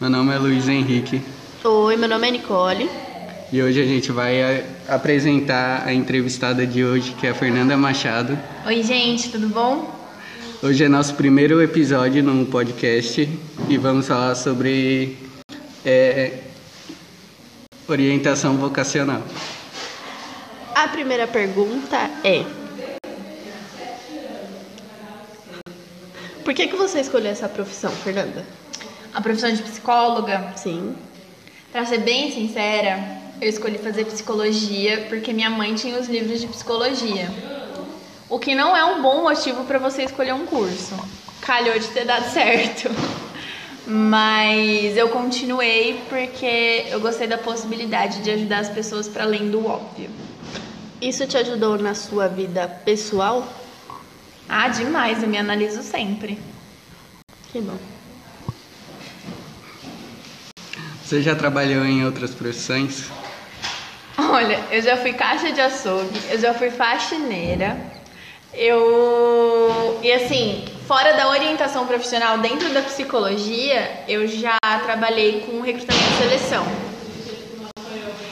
Meu nome é Luiz Henrique Oi, meu nome é Nicole. e hoje a gente vai a- apresentar a entrevistada de hoje, que é a Fernanda Machado. Oi, gente, tudo bom? Hoje é nosso primeiro episódio no podcast e vamos falar sobre é, orientação vocacional. A primeira pergunta é: Por que, que você escolheu essa profissão, Fernanda? A profissão de psicóloga, Sim. pra ser bem sincera, eu escolhi fazer psicologia porque minha mãe tinha os livros de psicologia. O que não é um bom motivo pra você escolher um curso. Calhou de ter dado certo. Mas eu continuei porque eu gostei da possibilidade de ajudar as pessoas para além do óbvio. Isso te ajudou na sua vida pessoal? Ah, demais, eu me analiso sempre. Que bom. Você já trabalhou em outras profissões? Olha, eu já fui caixa de açougue, eu já fui faxineira. Eu. E assim, fora da orientação profissional dentro da psicologia, eu já trabalhei com recrutamento e seleção.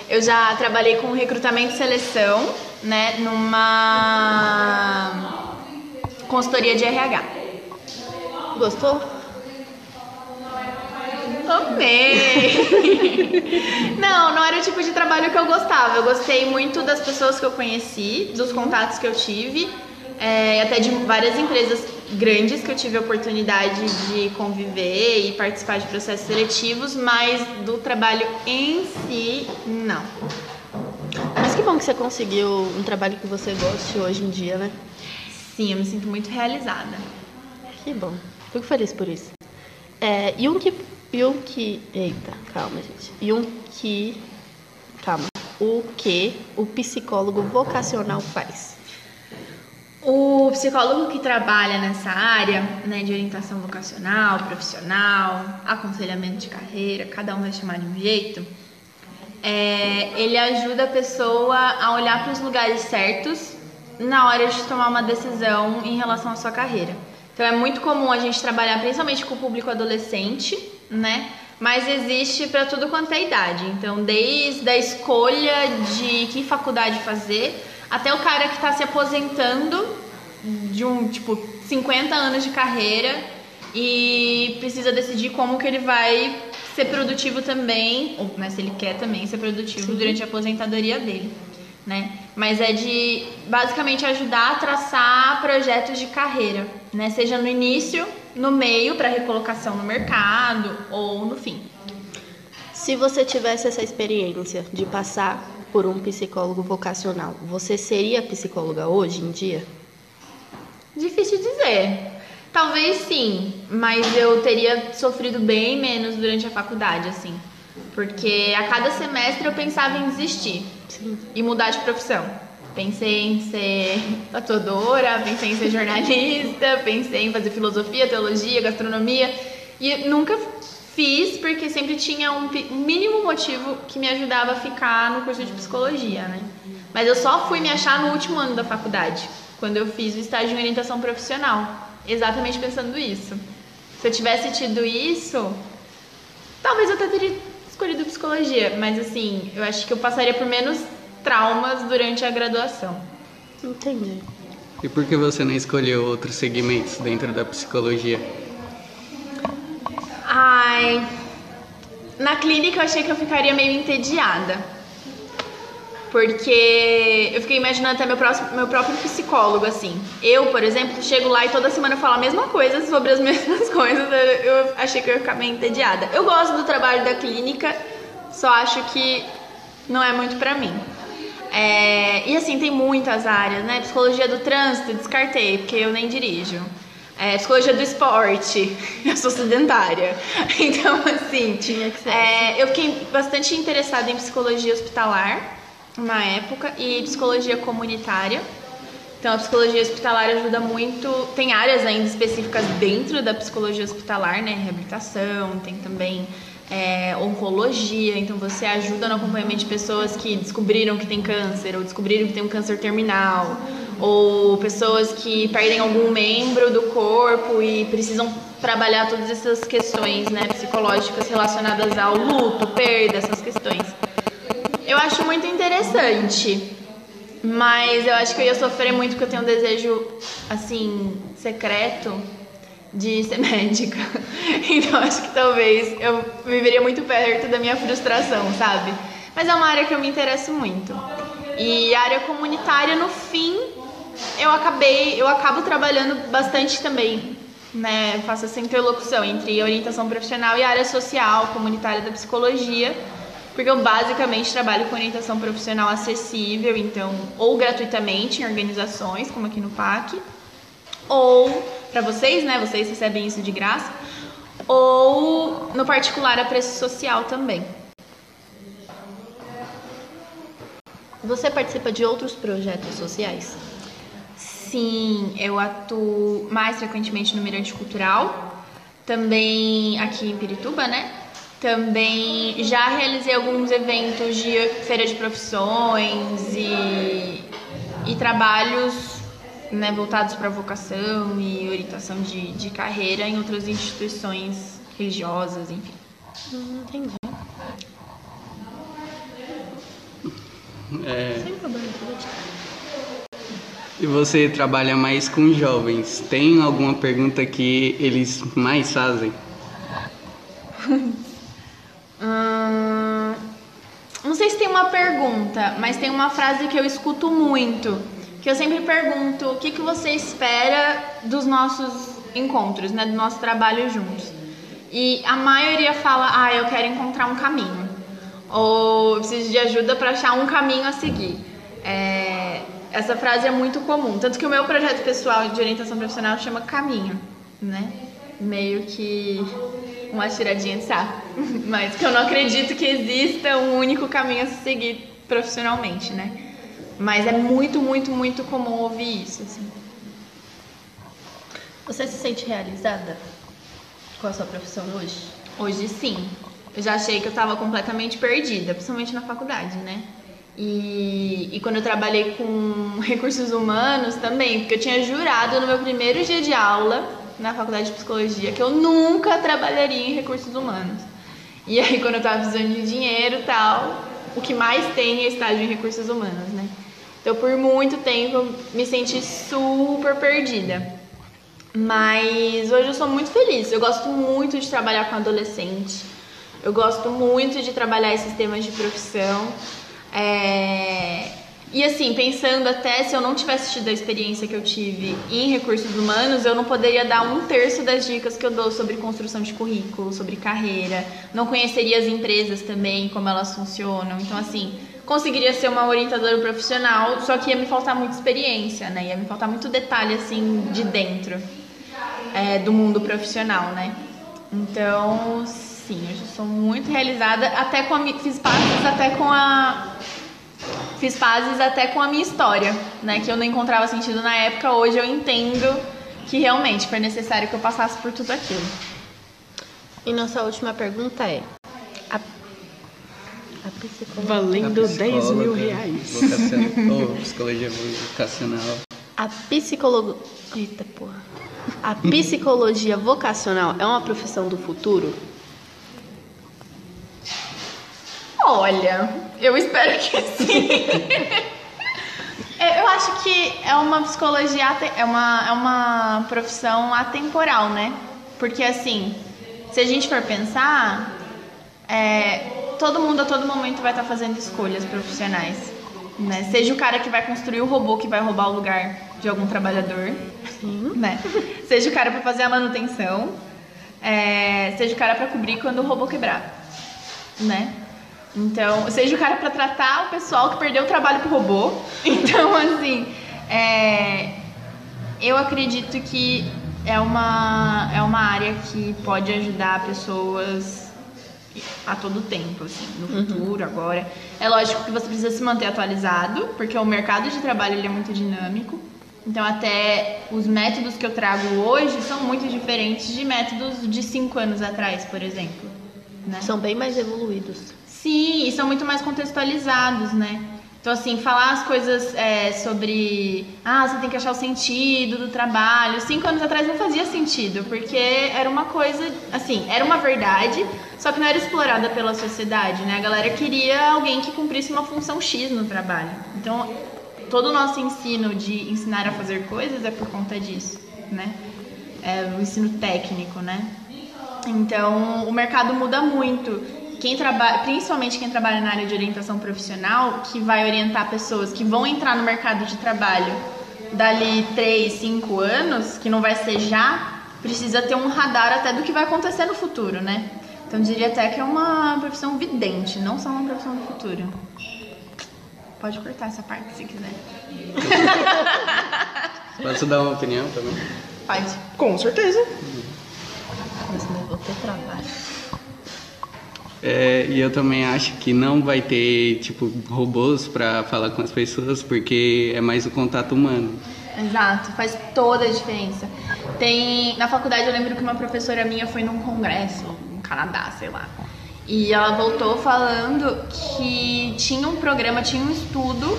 Eu já trabalhei com recrutamento e seleção, né, numa consultoria de RH. Gostou? Amei! não, não era o tipo de trabalho que eu gostava. Eu gostei muito das pessoas que eu conheci, dos contatos que eu tive, é, até de várias empresas grandes que eu tive a oportunidade de conviver e participar de processos seletivos, mas do trabalho em si, não. Mas que bom que você conseguiu um trabalho que você goste hoje em dia, né? Sim, eu me sinto muito realizada. Que bom. Fico feliz por isso. É, e um que. Que. Eita, calma, gente. Que. Calma. O que o psicólogo vocacional faz? O psicólogo que trabalha nessa área, né, de orientação vocacional, profissional, aconselhamento de carreira, cada um vai chamar de um jeito, é, ele ajuda a pessoa a olhar para os lugares certos na hora de tomar uma decisão em relação à sua carreira. Então é muito comum a gente trabalhar principalmente com o público adolescente, né? Mas existe para tudo quanto é idade. Então, desde a escolha de que faculdade fazer, até o cara que está se aposentando de um, tipo, 50 anos de carreira e precisa decidir como que ele vai ser produtivo também, ou né, se ele quer também ser produtivo durante a aposentadoria dele, né? Mas é de basicamente ajudar a traçar projetos de carreira, né? Seja no início, no meio para recolocação no mercado ou no fim. Se você tivesse essa experiência de passar por um psicólogo vocacional, você seria psicóloga hoje em dia? Difícil dizer. Talvez sim, mas eu teria sofrido bem menos durante a faculdade, assim. Porque a cada semestre eu pensava em desistir e mudar de profissão. Pensei em ser tatuadora, pensei em ser jornalista, pensei em fazer filosofia, teologia, gastronomia e nunca fiz porque sempre tinha um mínimo motivo que me ajudava a ficar no curso de psicologia, né? Mas eu só fui me achar no último ano da faculdade, quando eu fiz o estágio em orientação profissional, exatamente pensando isso. Se eu tivesse tido isso, talvez eu até teria escolhido psicologia, mas assim, eu acho que eu passaria por menos traumas durante a graduação. Entendi. E por que você não escolheu outros segmentos dentro da psicologia? Ai, na clínica eu achei que eu ficaria meio entediada. Porque eu fiquei imaginando até meu, próximo, meu próprio psicólogo, assim. Eu, por exemplo, chego lá e toda semana eu falo a mesma coisa sobre as mesmas coisas. Eu achei que eu ia ficar meio entediada. Eu gosto do trabalho da clínica, só acho que não é muito pra mim. É, e assim, tem muitas áreas, né? Psicologia do trânsito, descartei, porque eu nem dirijo. É, psicologia do esporte, eu sou sedentária. Então, assim, Tinha que ser é, eu fiquei bastante interessada em psicologia hospitalar, uma época, e psicologia comunitária. Então, a psicologia hospitalar ajuda muito. Tem áreas ainda específicas dentro da psicologia hospitalar, né? Reabilitação, tem também é, oncologia. Então, você ajuda no acompanhamento de pessoas que descobriram que tem câncer, ou descobriram que tem um câncer terminal, ou pessoas que perdem algum membro do corpo e precisam trabalhar todas essas questões, né, psicológicas relacionadas ao luto, perda, essas questões. Eu acho muito interessante, mas eu acho que eu ia sofrer muito porque eu tenho um desejo, assim, secreto de ser médica. Então acho que talvez eu viveria muito perto da minha frustração, sabe? Mas é uma área que eu me interesso muito. E a área comunitária, no fim, eu acabei, eu acabo trabalhando bastante também, né? Faço essa interlocução entre orientação profissional e área social, comunitária da psicologia, porque eu basicamente trabalho com orientação profissional acessível, então, ou gratuitamente em organizações, como aqui no PAC, ou para vocês, né? Vocês recebem isso de graça, ou no particular a preço social também. Você participa de outros projetos sociais? Sim, eu atuo mais frequentemente no Mirante Cultural, também aqui em Pirituba, né? Também já realizei alguns eventos de feira de profissões e, e trabalhos né, voltados para vocação e orientação de, de carreira em outras instituições religiosas, enfim. Hum, entendi. É, Sem problema, e você trabalha mais com jovens. Tem alguma pergunta que eles mais fazem? Hum, não sei se tem uma pergunta, mas tem uma frase que eu escuto muito, que eu sempre pergunto o que, que você espera dos nossos encontros, né, do nosso trabalho juntos. E a maioria fala, ah, eu quero encontrar um caminho, ou eu preciso de ajuda para achar um caminho a seguir. É, essa frase é muito comum, tanto que o meu projeto pessoal de orientação profissional chama Caminho, né? Meio que uma tiradinha de sarro, mas que eu não acredito que exista um único caminho a se seguir profissionalmente, né? Mas é muito, muito, muito comum ouvir isso, assim. Você se sente realizada com a sua profissão hoje? Hoje sim. Eu já achei que eu estava completamente perdida, principalmente na faculdade, né? E, e quando eu trabalhei com recursos humanos também, porque eu tinha jurado no meu primeiro dia de aula na faculdade de psicologia que eu nunca trabalharia em recursos humanos. E aí quando eu tava precisando de dinheiro e tal, o que mais tem é estágio em recursos humanos, né? Então por muito tempo me senti super perdida. Mas hoje eu sou muito feliz. Eu gosto muito de trabalhar com adolescente. Eu gosto muito de trabalhar esses temas de profissão. É... E assim, pensando até se eu não tivesse tido a experiência que eu tive em recursos humanos, eu não poderia dar um terço das dicas que eu dou sobre construção de currículo, sobre carreira. Não conheceria as empresas também, como elas funcionam. Então, assim, conseguiria ser uma orientadora profissional, só que ia me faltar muita experiência, né? Ia me faltar muito detalhe, assim, de dentro é, do mundo profissional, né? Então, sim, eu sou muito realizada, até com a, fiz pazes até com a fiz pazes até com a minha história, né, que eu não encontrava sentido na época, hoje eu entendo que realmente foi necessário que eu passasse por tudo aquilo. E nossa última pergunta é: a, a psicologia, Valendo A 10 mil reais. vocacional- psicologia vocacional. a psicologia, eita porra, a psicologia vocacional é uma profissão do futuro? Olha, eu espero que sim. É, eu acho que é uma psicologia, é uma, é uma profissão atemporal, né? Porque assim, se a gente for pensar, é, todo mundo a todo momento vai estar fazendo escolhas profissionais. Né? Seja o cara que vai construir o robô que vai roubar o lugar de algum trabalhador, né? Seja o cara para fazer a manutenção, é, seja o cara para cobrir quando o robô quebrar, né? Então, seja o cara para tratar o pessoal que perdeu o trabalho pro robô. Então, assim, é, eu acredito que é uma, é uma área que pode ajudar pessoas a todo tempo, assim, no futuro, agora. É lógico que você precisa se manter atualizado, porque o mercado de trabalho ele é muito dinâmico. Então, até os métodos que eu trago hoje são muito diferentes de métodos de cinco anos atrás, por exemplo. Né? São bem mais evoluídos. Sim, e são muito mais contextualizados, né? Então, assim, falar as coisas é, sobre. Ah, você tem que achar o sentido do trabalho. Cinco anos atrás não fazia sentido, porque era uma coisa. Assim, era uma verdade, só que não era explorada pela sociedade, né? A galera queria alguém que cumprisse uma função X no trabalho. Então, todo o nosso ensino de ensinar a fazer coisas é por conta disso, né? É o ensino técnico, né? Então, o mercado muda muito quem trabalha, principalmente quem trabalha na área de orientação profissional, que vai orientar pessoas que vão entrar no mercado de trabalho dali 3, 5 anos, que não vai ser já, precisa ter um radar até do que vai acontecer no futuro, né? Então diria até que é uma profissão vidente, não só uma profissão do futuro. Pode cortar essa parte se quiser. Posso dar uma opinião também? Pode. Com certeza. Mas não vou ter trabalho. É, e eu também acho que não vai ter, tipo, robôs para falar com as pessoas, porque é mais o contato humano. Exato, faz toda a diferença. Tem, na faculdade eu lembro que uma professora minha foi num congresso no Canadá, sei lá. E ela voltou falando que tinha um programa, tinha um estudo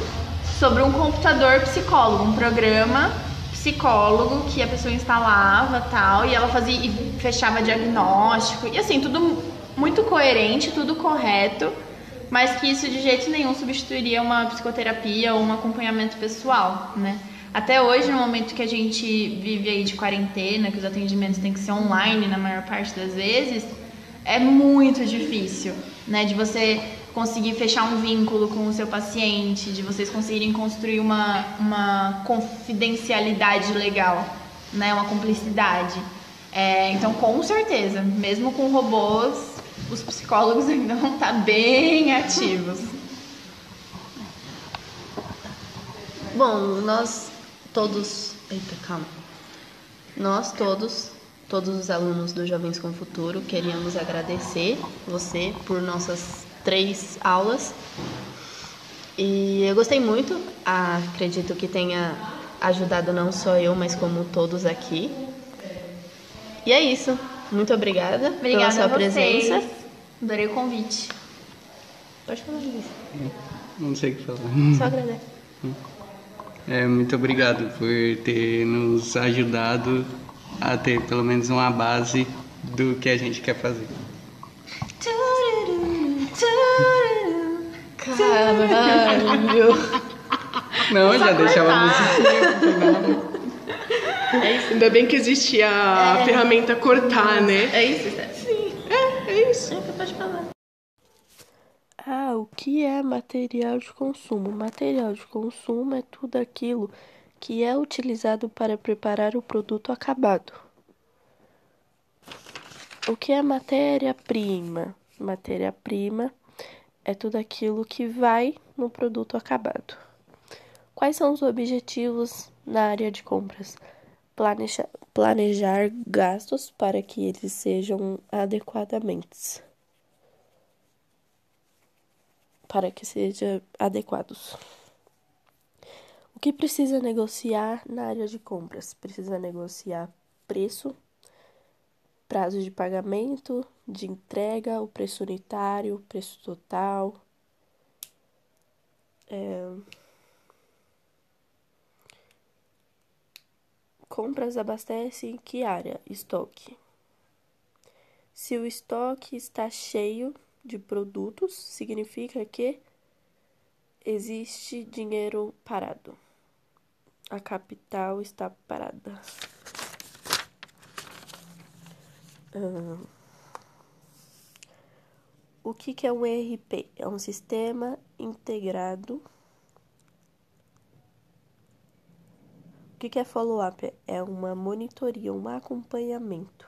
sobre um computador psicólogo, um programa psicólogo que a pessoa instalava tal, e ela fazia e fechava diagnóstico. E assim, tudo muito coerente, tudo correto, mas que isso de jeito nenhum substituiria uma psicoterapia ou um acompanhamento pessoal, né? Até hoje, no momento que a gente vive aí de quarentena, que os atendimentos têm que ser online na maior parte das vezes, é muito difícil, né? De você conseguir fechar um vínculo com o seu paciente, de vocês conseguirem construir uma, uma confidencialidade legal, né? Uma cumplicidade. É, então, com certeza, mesmo com robôs, os psicólogos ainda vão estar bem ativos. Bom, nós todos. Eita, calma. Nós todos, todos os alunos do Jovens com Futuro, queríamos agradecer você por nossas três aulas. E eu gostei muito, acredito que tenha ajudado não só eu, mas como todos aqui. E é isso. Muito obrigada, Obrigada pela sua presença. Adorei o convite. Pode falar disso. Não sei o que falar. Só agradecer. É, muito obrigado por ter nos ajudado a ter pelo menos uma base do que a gente quer fazer. Caralho. Não, já deixava a musiquinha no final. Ainda bem que existe a ferramenta cortar, né? É isso, Steph? Sim, é, é isso. É o que pode falar. Ah, o que é material de consumo? Material de consumo é tudo aquilo que é utilizado para preparar o produto acabado. O que é matéria-prima? Matéria-prima é tudo aquilo que vai no produto acabado. Quais são os objetivos na área de compras? Planeja, planejar gastos para que eles sejam adequadamente. Para que sejam adequados. O que precisa negociar na área de compras? Precisa negociar preço, prazo de pagamento, de entrega, o preço unitário, o preço total. É... Compras abastece em que área? Estoque. Se o estoque está cheio de produtos, significa que existe dinheiro parado. A capital está parada. O que, que é um ERP? É um sistema integrado. Que, que é follow-up? É uma monitoria, um acompanhamento.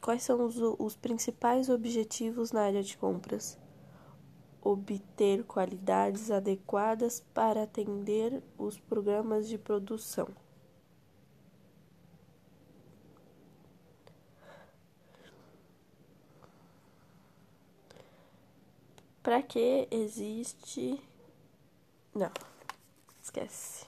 Quais são os, os principais objetivos na área de compras? Obter qualidades adequadas para atender os programas de produção. Para que existe. Não, esquece.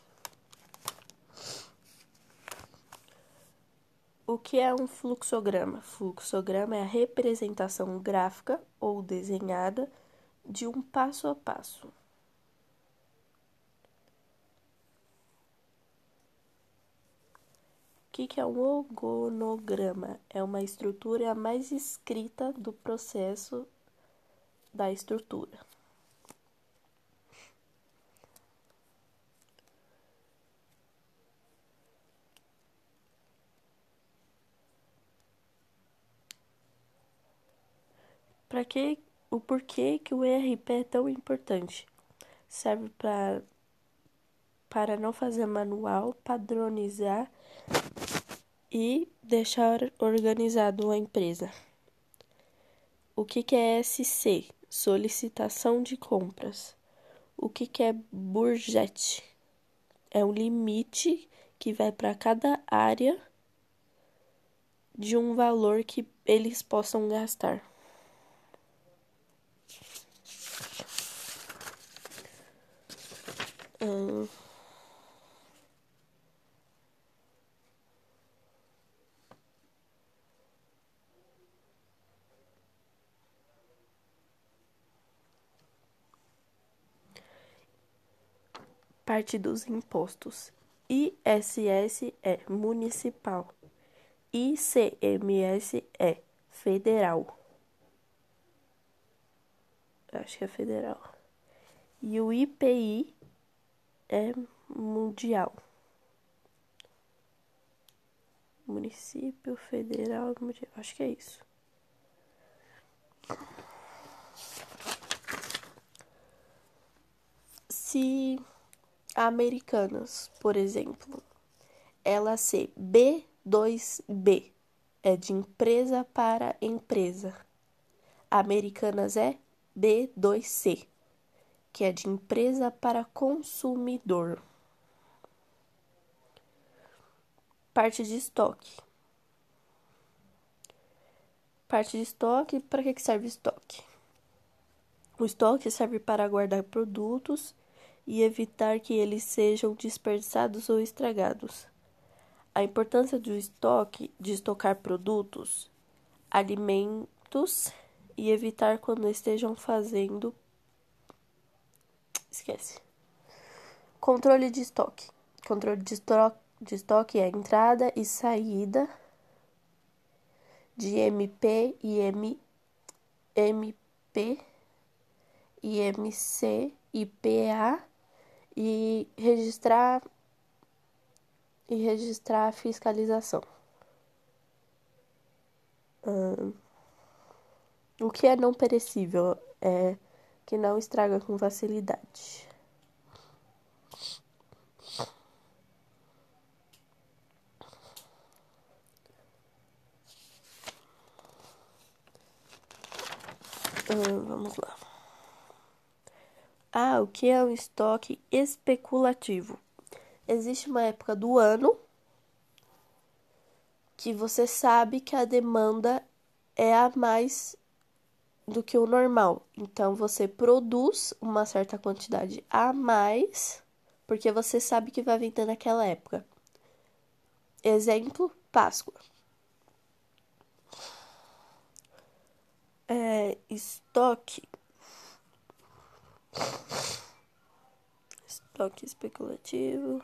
O que é um fluxograma? Fluxograma é a representação gráfica ou desenhada de um passo a passo. O que, que é um organograma? É uma estrutura mais escrita do processo da estrutura. Para que o porquê que o ERP é tão importante? Serve para para não fazer manual, padronizar e deixar organizado a empresa. O que, que é SC? Solicitação de compras. O que, que é budget? É um limite que vai para cada área de um valor que eles possam gastar. Hum. Parte dos impostos. ISS é municipal. ICMS é federal. Acho que é federal. E o IPI é mundial. Município, federal, mundial. Acho que é isso. Se Americanas, por exemplo, ela ser B2B, é de empresa para empresa. Americanas é B2C que é de empresa para consumidor. Parte de estoque. Parte de estoque, para que serve estoque? O estoque serve para guardar produtos e evitar que eles sejam desperdiçados ou estragados. A importância do estoque de estocar produtos, alimentos e evitar quando estejam fazendo esquece. Controle de estoque. Controle de estoque, de estoque é entrada e saída de MP, IM, MP, IMC, IPA e registrar e registrar a fiscalização. Hum, o que é não perecível é que não estraga com facilidade. Hum, vamos lá. Ah, o que é um estoque especulativo? Existe uma época do ano que você sabe que a demanda é a mais do que o normal. Então você produz uma certa quantidade a mais, porque você sabe que vai vender naquela época. Exemplo: Páscoa. É, estoque. Estoque especulativo.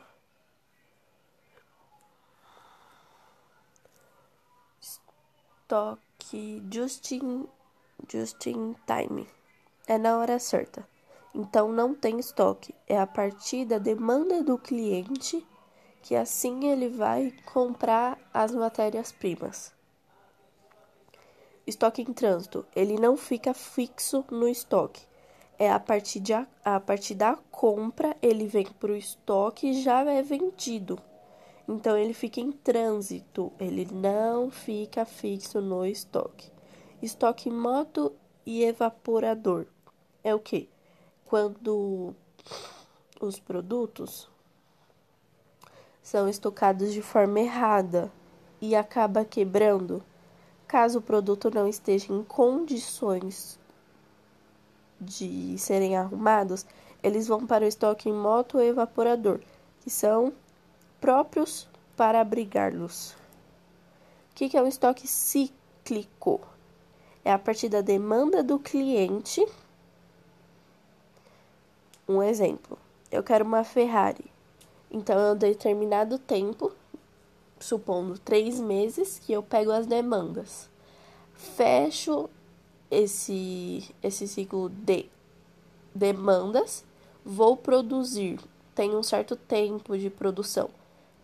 Estoque Justin just in time. É na hora certa. Então não tem estoque. É a partir da demanda do cliente que assim ele vai comprar as matérias-primas. Estoque em trânsito. Ele não fica fixo no estoque. É a partir, de a, a partir da compra, ele vem para o estoque e já é vendido. Então ele fica em trânsito, ele não fica fixo no estoque. Estoque moto e evaporador. É o que? Quando os produtos são estocados de forma errada e acaba quebrando, caso o produto não esteja em condições de serem arrumados, eles vão para o estoque moto ou evaporador, que são próprios para abrigá-los. que, que é um estoque cíclico? É a partir da demanda do cliente. Um exemplo, eu quero uma Ferrari. Então, em um determinado tempo, supondo três meses, que eu pego as demandas. Fecho esse, esse ciclo de demandas, vou produzir. Tem um certo tempo de produção.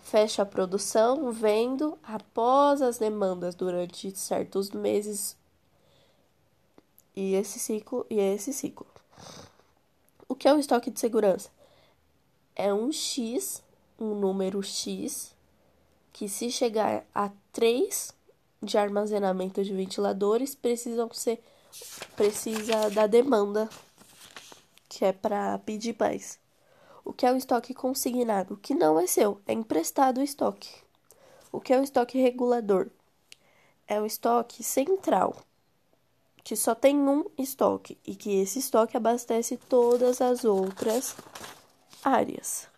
Fecho a produção, vendo após as demandas durante certos meses. E esse ciclo e esse ciclo. O que é o estoque de segurança? É um X, um número X, que se chegar a 3 de armazenamento de ventiladores, precisam ser precisa da demanda, que é para pedir mais. O que é o estoque consignado? Que não é seu, é emprestado o estoque. O que é o estoque regulador? É o estoque central, que só tem um estoque e que esse estoque abastece todas as outras áreas.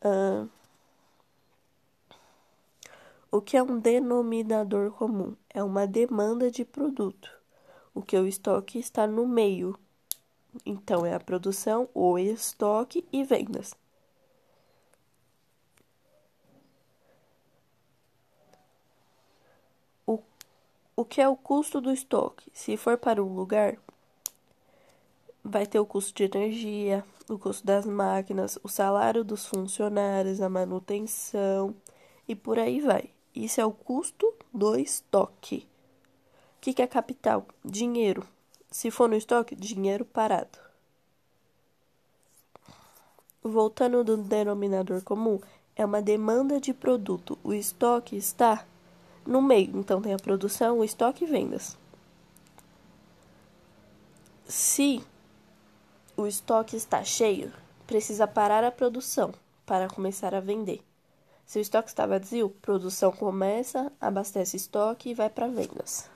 Uh, o que é um denominador comum? É uma demanda de produto. O que é o estoque está no meio. Então, é a produção, o estoque e vendas. O que é o custo do estoque? Se for para um lugar, vai ter o custo de energia, o custo das máquinas, o salário dos funcionários, a manutenção e por aí vai. Isso é o custo do estoque. O que, é capital? Dinheiro. Se for no estoque, dinheiro parado. Voltando do denominador comum, é uma demanda de produto. O estoque está no meio, então tem a produção, o estoque e vendas. Se o estoque está cheio, precisa parar a produção para começar a vender. Se o estoque está vazio, produção começa, abastece estoque e vai para vendas.